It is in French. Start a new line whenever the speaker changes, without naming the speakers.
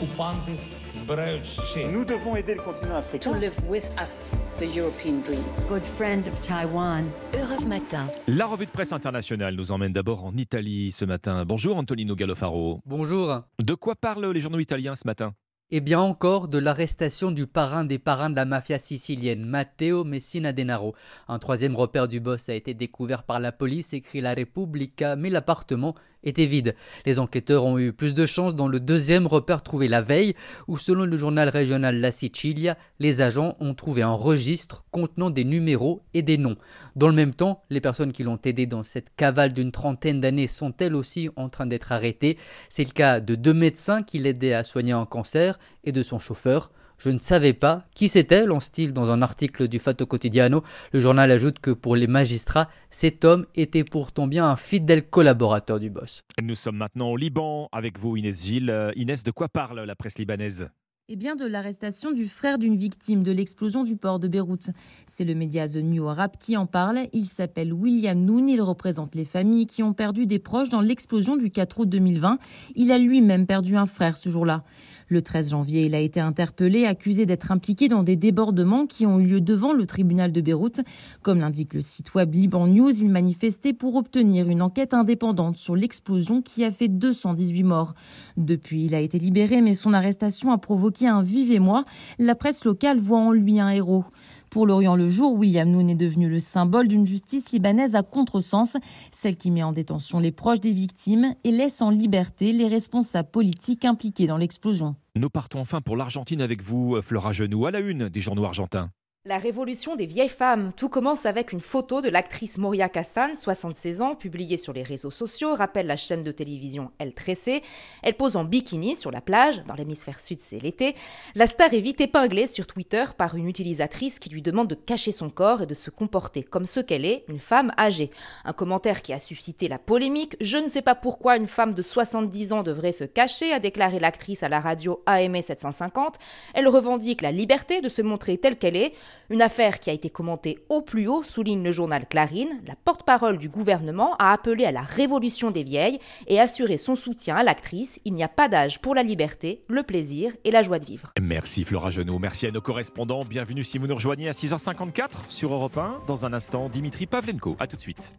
окупанти збирають ще.
Nous devons aider le continent
to
africain.
live with us the European dream.
good friend of Taiwan.
Europe Matin.
La revue de presse internationale nous emmène d'abord en Italie ce matin. Bonjour Antonino Gallofaro.
Bonjour.
De quoi parlent les journaux italiens ce matin
Et bien encore de l'arrestation du parrain des parrains de la mafia sicilienne, Matteo Messina Denaro. Un troisième repère du boss a été découvert par la police, écrit la Repubblica, mais l'appartement était vide. Les enquêteurs ont eu plus de chance dans le deuxième repère trouvé la veille, où selon le journal régional La Sicilia, les agents ont trouvé un registre contenant des numéros et des noms. Dans le même temps, les personnes qui l'ont aidé dans cette cavale d'une trentaine d'années sont elles aussi en train d'être arrêtées. C'est le cas de deux médecins qui l'aidaient à soigner un cancer et de son chauffeur. Je ne savais pas qui c'était, lance-t-il dans un article du Fatto Quotidiano. Le journal ajoute que pour les magistrats, cet homme était pourtant bien un fidèle collaborateur du boss.
Nous sommes maintenant au Liban avec vous Inès Gilles. Euh, Inès, de quoi parle la presse libanaise?
Eh bien, de l'arrestation du frère d'une victime de l'explosion du port de Beyrouth. C'est le média The New Arab qui en parle. Il s'appelle William Noon. Il représente les familles qui ont perdu des proches dans l'explosion du 4 août 2020. Il a lui-même perdu un frère ce jour-là. Le 13 janvier, il a été interpellé, accusé d'être impliqué dans des débordements qui ont eu lieu devant le tribunal de Beyrouth. Comme l'indique le site web Liban News, il manifestait pour obtenir une enquête indépendante sur l'explosion qui a fait 218 morts. Depuis, il a été libéré, mais son arrestation a provoqué un vif émoi. La presse locale voit en lui un héros. Pour l'Orient le jour, William Noon est devenu le symbole d'une justice libanaise à contresens, celle qui met en détention les proches des victimes et laisse en liberté les responsables politiques impliqués dans l'explosion.
Nous partons enfin pour l'Argentine avec vous, Flora Genoux, à la une des journaux argentins.
La révolution des vieilles femmes. Tout commence avec une photo de l'actrice Moria Cassan, 76 ans, publiée sur les réseaux sociaux, rappelle la chaîne de télévision El Tressé. Elle pose en bikini sur la plage, dans l'hémisphère sud c'est l'été. La star est vite épinglée sur Twitter par une utilisatrice qui lui demande de cacher son corps et de se comporter comme ce qu'elle est, une femme âgée. Un commentaire qui a suscité la polémique. Je ne sais pas pourquoi une femme de 70 ans devrait se cacher, a déclaré l'actrice à la radio AM 750. Elle revendique la liberté de se montrer telle qu'elle est. Une affaire qui a été commentée au plus haut, souligne le journal Clarine. La porte-parole du gouvernement a appelé à la révolution des vieilles et assuré son soutien à l'actrice. Il n'y a pas d'âge pour la liberté, le plaisir et la joie de vivre.
Merci Flora Genoux, merci à nos correspondants. Bienvenue si vous nous rejoignez à 6h54 sur Europe 1. Dans un instant, Dimitri Pavlenko. A tout de suite.